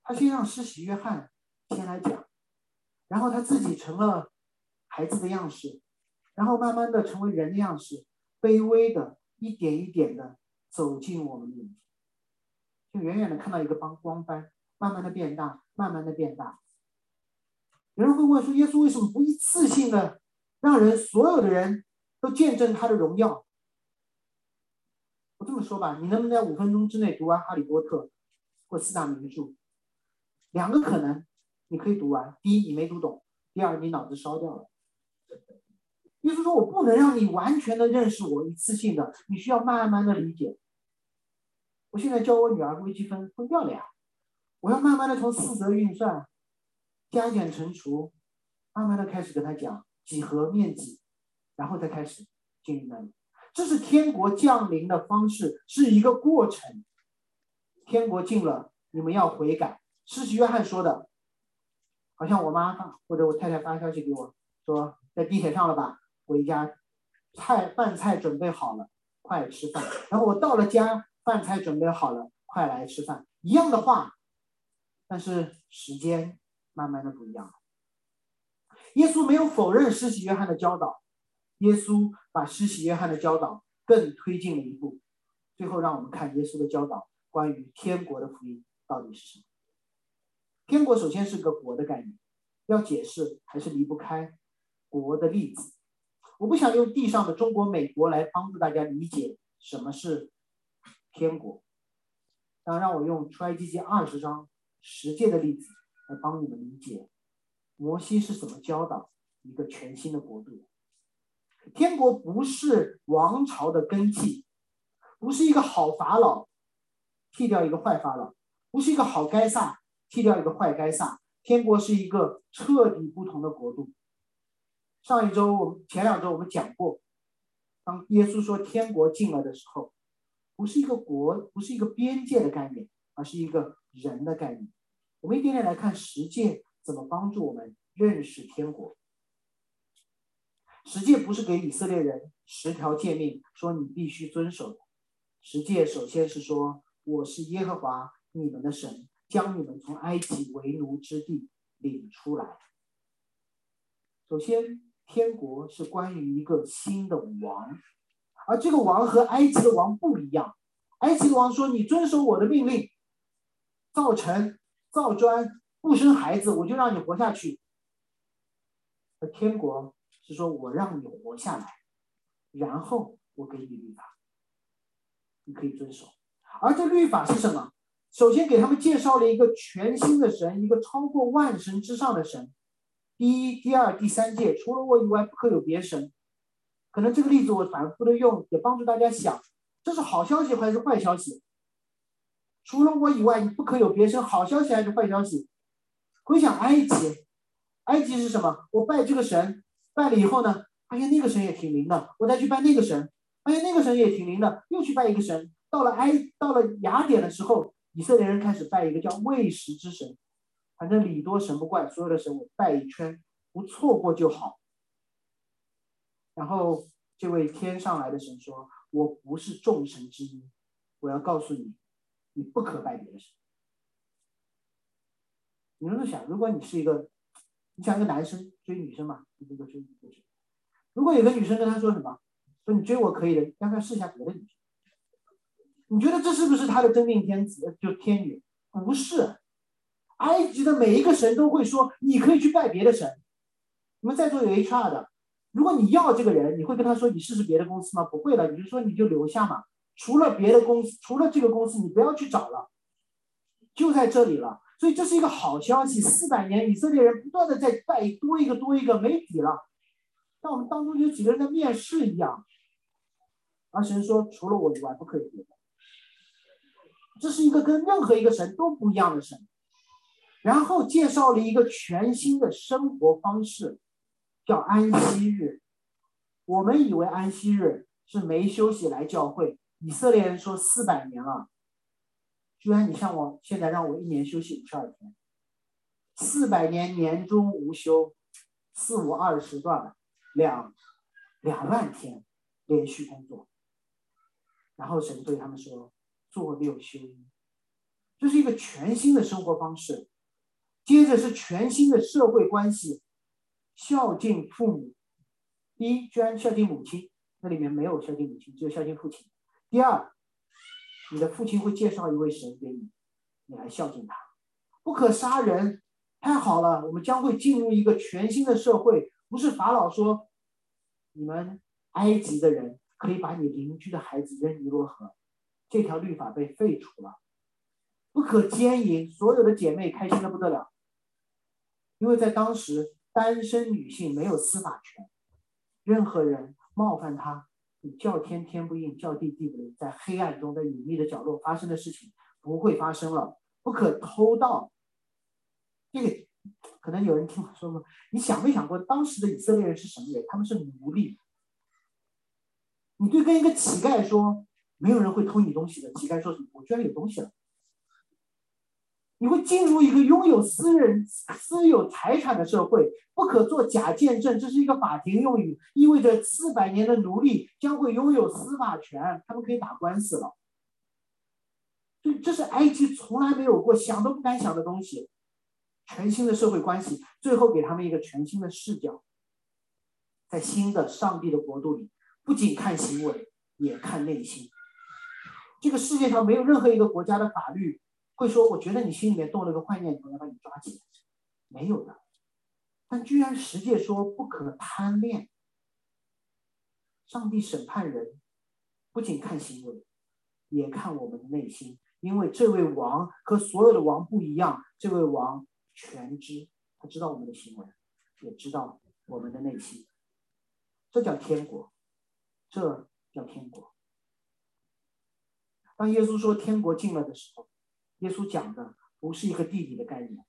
Speaker 2: 他先让施洗约翰先来讲，然后他自己成了孩子的样式，然后慢慢的成为人的样式，卑微的一点一点的走进我们眼前，就远远的看到一个光光斑，慢慢的变大，慢慢的变大。有人会问说：“耶稣为什么不一次性的让人所有的人都见证他的荣耀？”我这么说吧，你能不能在五分钟之内读完《哈利波特》或四大名著？两个可能，你可以读完：第一，你没读懂；第二，你脑子烧掉了。耶稣说：“我不能让你完全的认识我，一次性的，你需要慢慢的理解。我现在教我女儿微积分分掉了呀，我要慢慢的从四则运算、加减乘除，慢慢的开始跟她讲几何、面积，然后再开始进入那里。这是天国降临的方式，是一个过程。天国进了，你们要悔改。施洗约翰说的，好像我妈或者我太太发消息给我说，在地铁上了吧？”回家，菜饭菜准备好了，快吃饭。然后我到了家，饭菜准备好了，快来吃饭。一样的话，但是时间慢慢的不一样了。耶稣没有否认施洗约翰的教导，耶稣把施洗约翰的教导更推进了一步。最后，让我们看耶稣的教导，关于天国的福音到底是什么？天国首先是个国的概念，要解释还是离不开国的例子。我不想用地上的中国、美国来帮助大家理解什么是天国，那让我用出埃及记二十章十诫的例子来帮你们理解摩西是怎么教导一个全新的国度。天国不是王朝的根基，不是一个好法老替掉一个坏法老，不是一个好该萨替掉一个坏该萨。天国是一个彻底不同的国度。上一周我们前两周我们讲过，当耶稣说天国进来的时候，不是一个国，不是一个边界的概念，而是一个人的概念。我们一点点来看十诫怎么帮助我们认识天国。十诫不是给以色列人十条诫命，说你必须遵守的。十诫首先是说，我是耶和华你们的神，将你们从埃及为奴之地领出来。首先。天国是关于一个新的王，而这个王和埃及的王不一样。埃及的王说：“你遵守我的命令，造城、造砖，不生孩子，我就让你活下去。”而天国是说：“我让你活下来，然后我给你律法，你可以遵守。”而这律法是什么？首先给他们介绍了一个全新的神，一个超过万神之上的神。第一、第二、第三届，除了我以外，不可有别神。可能这个例子我反复的用，也帮助大家想，这是好消息还是坏消息？除了我以外，你不可有别神，好消息还是坏消息？回想埃及，埃及是什么？我拜这个神，拜了以后呢，发现那个神也挺灵的，我再去拜那个神，发现那个神也挺灵的，又去拜一个神。到了埃，到了雅典的时候，以色列人开始拜一个叫喂食之神。反正礼多神不怪，所有的神我拜一圈，不错过就好。然后这位天上来的神说：“我不是众神之一，我要告诉你，你不可拜别的神。”你们想，如果你是一个，你像一个男生追女生嘛，你这个追女生，如果有个女生跟他说什么，说你追我可以的，让他试一下别的女生，你觉得这是不是他的真命天子？就天女？不是。埃及的每一个神都会说：“你可以去拜别的神。”你们在座有 HR 的，如果你要这个人，你会跟他说：“你试试别的公司吗？”不会了，你就说你就留下嘛。除了别的公司，除了这个公司，你不要去找了，就在这里了。所以这是一个好消息。四百年，以色列人不断的在拜多一个多一个，没底了。像我们当中有几个人在面试一样，而神说：“除了我以外，不可以别的。”这是一个跟任何一个神都不一样的神。然后介绍了一个全新的生活方式，叫安息日。我们以为安息日是没休息来教会，以色列人说四百年了，居然你像我现在让我一年休息五十二天，四百年年终无休，四五二十段，两两万天连续工作。然后神对他们说：“做六休一。”这是一个全新的生活方式。接着是全新的社会关系，孝敬父母。第一，居然孝敬母亲，那里面没有孝敬母亲，只有孝敬父亲。第二，你的父亲会介绍一位神给你，你来孝敬他。不可杀人，太好了，我们将会进入一个全新的社会。不是法老说，你们埃及的人可以把你邻居的孩子扔尼罗河，这条律法被废除了。不可奸淫，所有的姐妹开心的不得了。因为在当时，单身女性没有司法权，任何人冒犯他，你叫天天不应，叫地地不灵，在黑暗中，在隐秘的角落发生的事情不会发生了，不可偷盗。这个可能有人听我说过，你想没想过当时的以色列人是什么人？他们是奴隶。你对跟一个乞丐说，没有人会偷你东西的。乞丐说什么？我居然有东西了。你会进入一个拥有私人私有财产的社会，不可做假见证，这是一个法庭用语，意味着四百年的奴隶将会拥有司法权，他们可以打官司了。这这是埃及从来没有过、想都不敢想的东西，全新的社会关系，最后给他们一个全新的视角，在新的上帝的国度里，不仅看行为，也看内心。这个世界上没有任何一个国家的法律。会说，我觉得你心里面动了个坏念头，要把你抓起来，没有的。但居然十诫说不可贪恋。上帝审判人，不仅看行为，也看我们的内心，因为这位王和所有的王不一样，这位王全知，他知道我们的行为，也知道我们的内心。这叫天国，这叫天国。当耶稣说天国近了的时候。耶稣讲的不是一个地理的概念，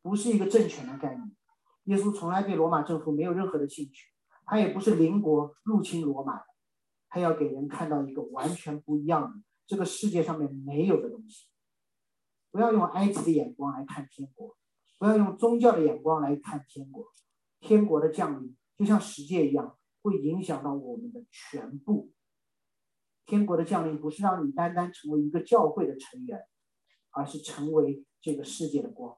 Speaker 2: 不是一个政权的概念。耶稣从来对罗马政府没有任何的兴趣，他也不是邻国入侵罗马，他要给人看到一个完全不一样的这个世界上面没有的东西。不要用埃及的眼光来看天国，不要用宗教的眼光来看天国。天国的降临就像世界一样，会影响到我们的全部。天国的降临不是让你单单成为一个教会的成员。而是成为这个世界的光。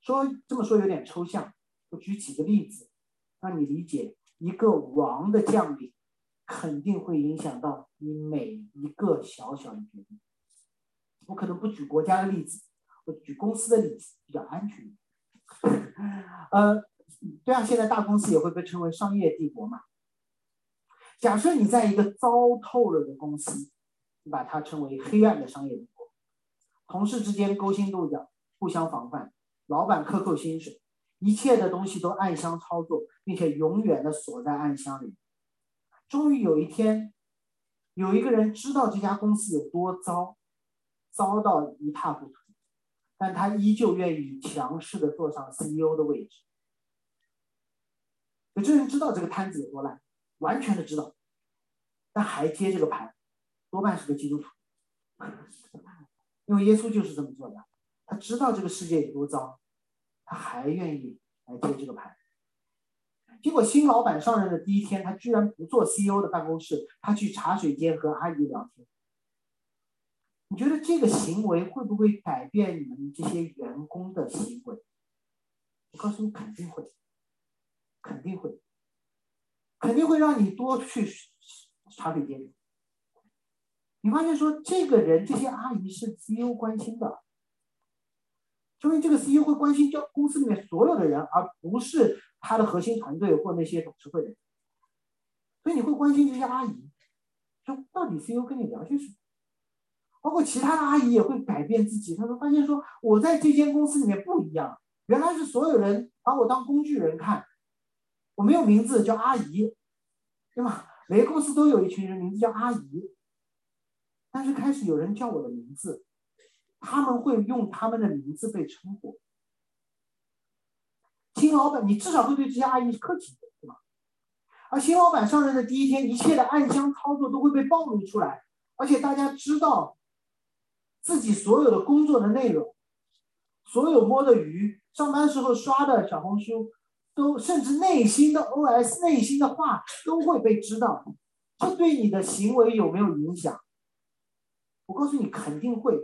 Speaker 2: 说这么说有点抽象，我举几个例子，让你理解一个王的降临，肯定会影响到你每一个小小的决定。我可能不举国家的例子，我举公司的例子比较安全。呃，对啊，现在大公司也会被称为商业帝国嘛。假设你在一个糟透了的公司，你把它称为黑暗的商业。同事之间勾心斗角，互相防范；老板克扣薪水，一切的东西都暗箱操作，并且永远的锁在暗箱里。终于有一天，有一个人知道这家公司有多糟，糟到一塌糊涂，但他依旧愿意强势的坐上 CEO 的位置。有这人知道这个摊子有多烂，完全的知道，但还接这个盘，多半是个基督徒。因为耶稣就是这么做的，他知道这个世界有多脏，他还愿意来接这个盘。结果新老板上任的第一天，他居然不坐 CEO 的办公室，他去茶水间和阿姨聊天。你觉得这个行为会不会改变你们这些员工的行为？我告诉你，肯定会，肯定会，肯定会让你多去茶水间。你发现说这个人这些阿姨是 CEO 关心的，说明这个 CEO 会关心叫公司里面所有的人，而不是他的核心团队或那些董事会的人。所以你会关心这些阿姨，说到底 CEO 跟你聊些什么？包括其他的阿姨也会改变自己，他们发现说我在这间公司里面不一样，原来是所有人把我当工具人看，我没有名字叫阿姨，对吗？每个公司都有一群人名字叫阿姨。但是开始有人叫我的名字，他们会用他们的名字被称呼。新老板，你至少会对这些阿姨客气，对吧？而新老板上任的第一天，一切的暗箱操作都会被暴露出来，而且大家知道自己所有的工作的内容，所有摸的鱼，上班时候刷的小红书，都甚至内心的 OS、内心的话都会被知道。这对你的行为有没有影响？我告诉你，肯定会。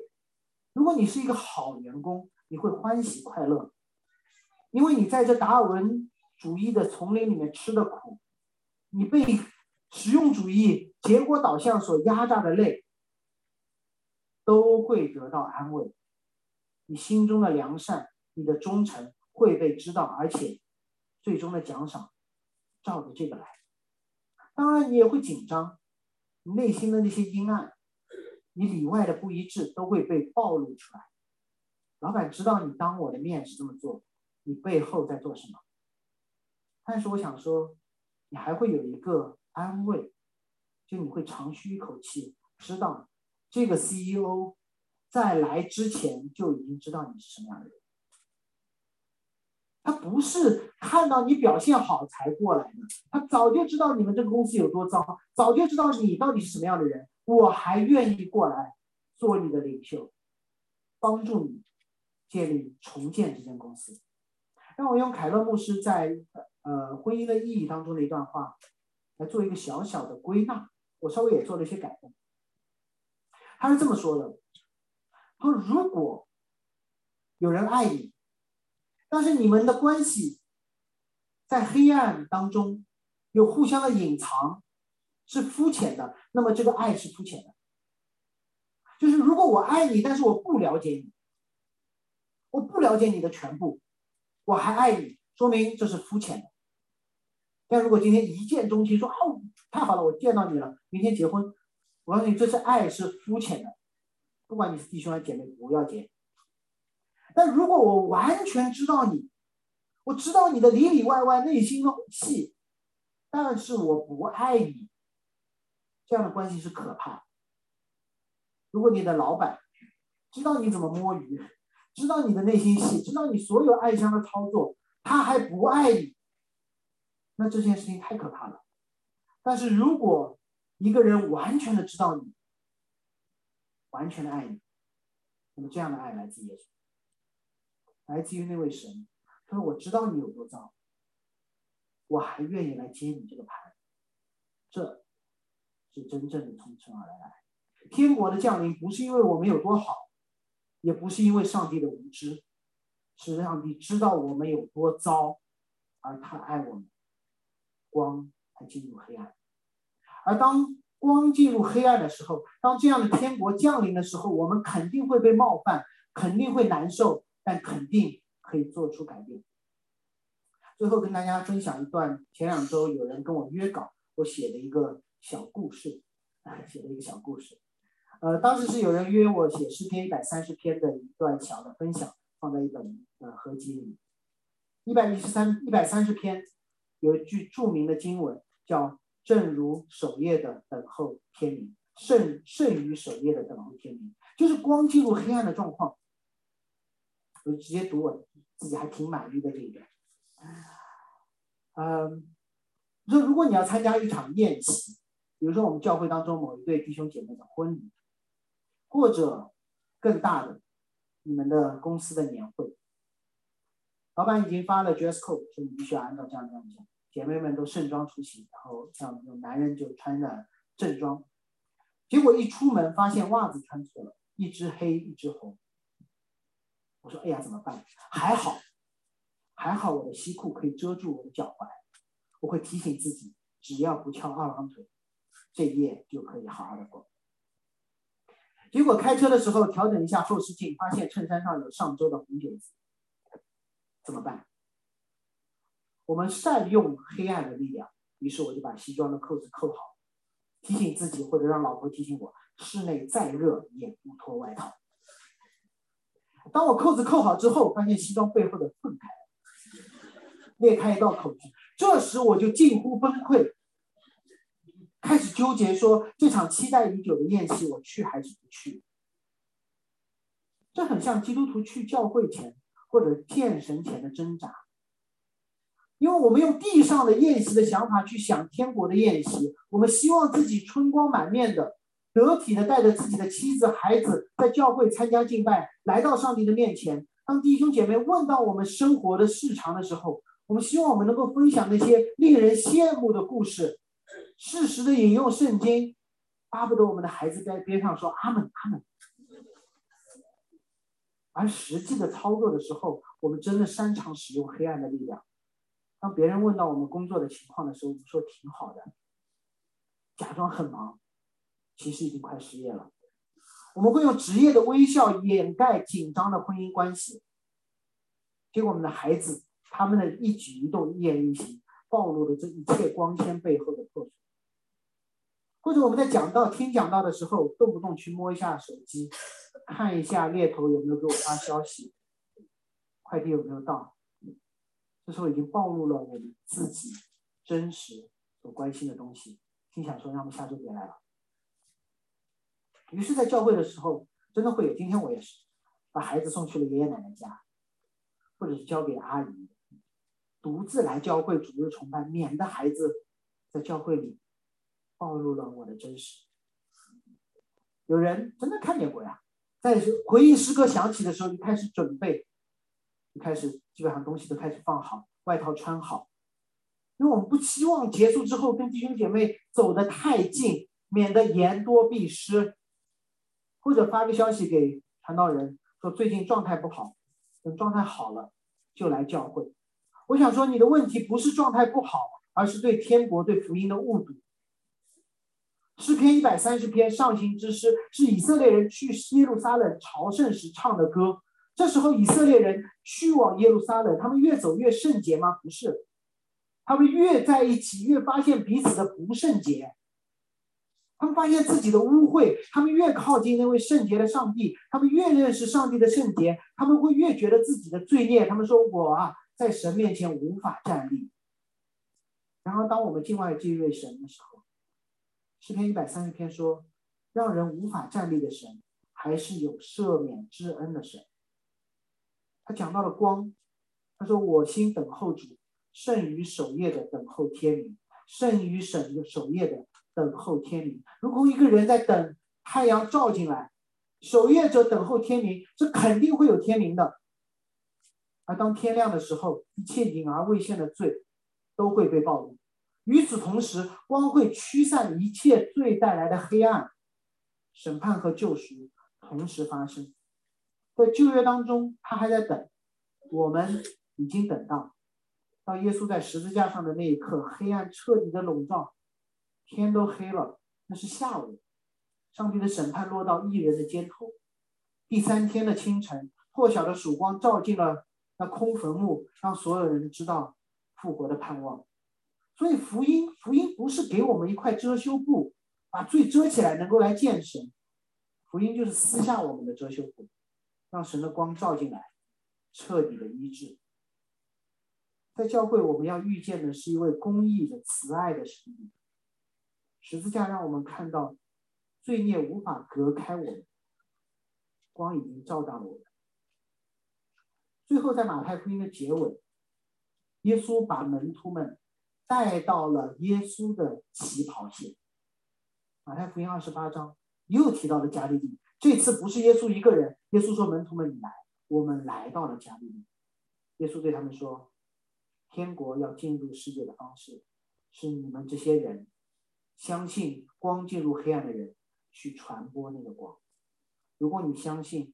Speaker 2: 如果你是一个好员工，你会欢喜快乐，因为你在这达尔文主义的丛林里面吃的苦，你被实用主义结果导向所压榨的累，都会得到安慰。你心中的良善，你的忠诚会被知道，而且最终的奖赏照着这个来。当然，你也会紧张，内心的那些阴暗。你里外的不一致都会被暴露出来，老板知道你当我的面是这么做，你背后在做什么？但是我想说，你还会有一个安慰，就你会长吁一口气，知道这个 CEO 在来之前就已经知道你是什么样的人。他不是看到你表现好才过来的，他早就知道你们这个公司有多糟，早就知道你到底是什么样的人。我还愿意过来做你的领袖，帮助你建立、重建这间公司。让我用凯勒牧师在呃婚姻的意义当中的一段话来做一个小小的归纳，我稍微也做了一些改动。他是这么说的：他说，如果有人爱你。但是你们的关系在黑暗当中有互相的隐藏，是肤浅的。那么这个爱是肤浅的。就是如果我爱你，但是我不了解你，我不了解你的全部，我还爱你，说明这是肤浅的。但如果今天一见钟情，说哦太好了，我见到你了，明天结婚，我告诉你，这是爱是肤浅的。不管你是弟兄还是姐妹，不要结。但如果我完全知道你，我知道你的里里外外、内心的戏，但是我不爱你，这样的关系是可怕。如果你的老板知道你怎么摸鱼，知道你的内心戏，知道你所有爱香的操作，他还不爱你，那这件事情太可怕了。但是如果一个人完全的知道你，完全的爱你，那么这样的爱来自耶稣。来自于那位神，他说：“我知道你有多糟，我还愿意来接你这个盘。”这是真正的从神而来。天国的降临不是因为我们有多好，也不是因为上帝的无知，是上帝知道我们有多糟，而他爱我们。光才进入黑暗，而当光进入黑暗的时候，当这样的天国降临的时候，我们肯定会被冒犯，肯定会难受。但肯定可以做出改变。最后跟大家分享一段，前两周有人跟我约稿，我写的一个小故事，啊，写的一个小故事。呃，当时是有人约我写诗篇一百三十篇的一段小的分享，放在一本呃合集里。一百一十三、一百三十篇有一句著名的经文，叫“正如守夜的等候天明，胜胜于守夜的等候天明”，就是光进入黑暗的状况。我就直接读我自己还挺满意的这一段。嗯，说如果你要参加一场宴席，比如说我们教会当中某一对弟兄姐妹的婚礼，或者更大的你们的公司的年会，老板已经发了 dress code，说你必须要按照这样这样讲，姐妹们都盛装出席，然后像有男人就穿着正装，结果一出门发现袜子穿错了，一只黑一只红。我说：“哎呀，怎么办？还好，还好，我的西裤可以遮住我的脚踝。我会提醒自己，只要不翘二郎腿，这一夜就可以好好的过。结果开车的时候调整一下后视镜，发现衬衫上有上周的红点子。怎么办？我们善用黑暗的力量。于是我就把西装的扣子扣好，提醒自己，或者让老婆提醒我：室内再热也不脱外套。”当我扣子扣好之后，发现西装背后的缝开了，裂开一道口子。这时我就近乎崩溃，开始纠结说这场期待已久的宴席，我去还是不去？这很像基督徒去教会前或者见神前的挣扎，因为我们用地上的宴席的想法去想天国的宴席，我们希望自己春光满面的。得体的带着自己的妻子、孩子，在教会参加敬拜，来到上帝的面前。当弟兄姐妹问到我们生活的事长的时候，我们希望我们能够分享那些令人羡慕的故事，适时的引用圣经，巴不得我们的孩子在边上说阿门阿门。而实际的操作的时候，我们真的擅长使用黑暗的力量。当别人问到我们工作的情况的时候，我们说挺好的，假装很忙。其实已经快失业了，我们会用职业的微笑掩盖紧张的婚姻关系，结果我们的孩子他们的一举一动、一言一行，暴露了这一切光鲜背后的破损。或者我们在讲到听讲到的时候，动不动去摸一下手机，看一下猎头有没有给我发消息，快递有没有到，这时候已经暴露了我们自己真实所关心的东西，心想说让我们下周别来了。于是，在教会的时候，真的会有。今天我也是，把孩子送去了爷爷奶奶家，或者是交给阿姨，独自来教会主日崇拜，免得孩子在教会里暴露了我的真实。有人真的看见过呀，在回忆诗歌响起的时候，就开始准备，就开始基本上东西都开始放好，外套穿好。因为我们不希望结束之后跟弟兄姐妹走得太近，免得言多必失，或者发个消息给传道人说最近状态不好，等状态好了就来教会。我想说你的问题不是状态不好，而是对天国、对福音的误读。诗篇一百三十篇上行之诗是以色列人去耶路撒冷朝圣时唱的歌。这时候以色列人去往耶路撒冷，他们越走越圣洁吗？不是。他们越在一起，越发现彼此的不圣洁。他们发现自己的污秽，他们越靠近那位圣洁的上帝，他们越认识上帝的圣洁，他们会越觉得自己的罪孽。他们说：“我啊，在神面前无法站立。”然后，当我们敬畏这位神的时候，诗篇一百三十篇说：“让人无法站立的神，还是有赦免之恩的神。”他讲到了光，他说：“我心等候主。”胜于守夜的等候天明，胜于省守夜的等候天明。如果一个人在等太阳照进来，守夜者等候天明，这肯定会有天明的。而当天亮的时候，一切隐而未现的罪都会被暴露。与此同时，光会驱散一切罪带来的黑暗，审判和救赎同时发生。在旧约当中，他还在等，我们已经等到。当耶稣在十字架上的那一刻，黑暗彻底的笼罩，天都黑了。那是下午，上帝的审判落到一人的肩头。第三天的清晨，破晓的曙光照进了那空坟墓，让所有人知道复活的盼望。所以福音，福音不是给我们一块遮羞布，把罪遮起来能够来见神。福音就是撕下我们的遮羞布，让神的光照进来，彻底的医治。在教会，我们要遇见的是一位公义的、慈爱的神。十字架让我们看到，罪孽无法隔开我们，光已经照到了我们。最后，在马太福音的结尾，耶稣把门徒们带到了耶稣的起跑线。马太福音二十八章又提到了加利利，这次不是耶稣一个人。耶稣说：“门徒们，你来，我们来到了加利利。”耶稣对他们说。天国要进入世界的方式，是你们这些人相信光进入黑暗的人去传播那个光。如果你相信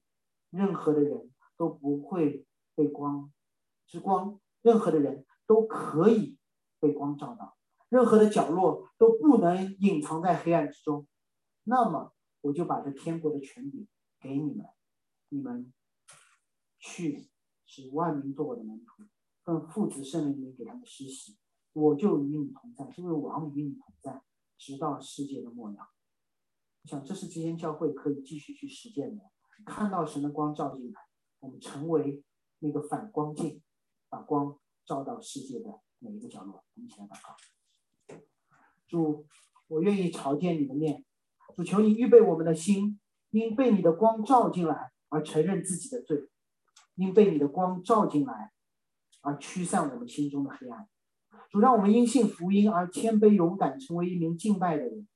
Speaker 2: 任何的人都不会被光之光，任何的人都可以被光照到，任何的角落都不能隐藏在黑暗之中，那么我就把这天国的权柄给你们，你们去使万民做我的门徒。让父子圣灵里给他们施洗，我就与你同在，这位王与你同在，直到世界的末了。我想这是今天教会可以继续去实践的。看到神的光照进来，我们成为那个反光镜，把光照到世界的每一个角落。我们一起来祷告。主，我愿意朝见你的面。主，求你预备我们的心，因被你的光照进来而承认自己的罪，因被你的光照进来。而驱散我们心中的黑暗，主让我们因信福音而谦卑勇敢，成为一名敬拜的人，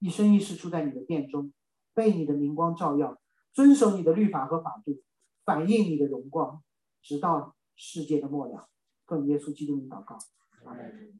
Speaker 2: 一生一世住在你的殿中，被你的明光照耀，遵守你的律法和法度，反映你的荣光，直到世界的末了。奉耶稣基督名祷告，阿门。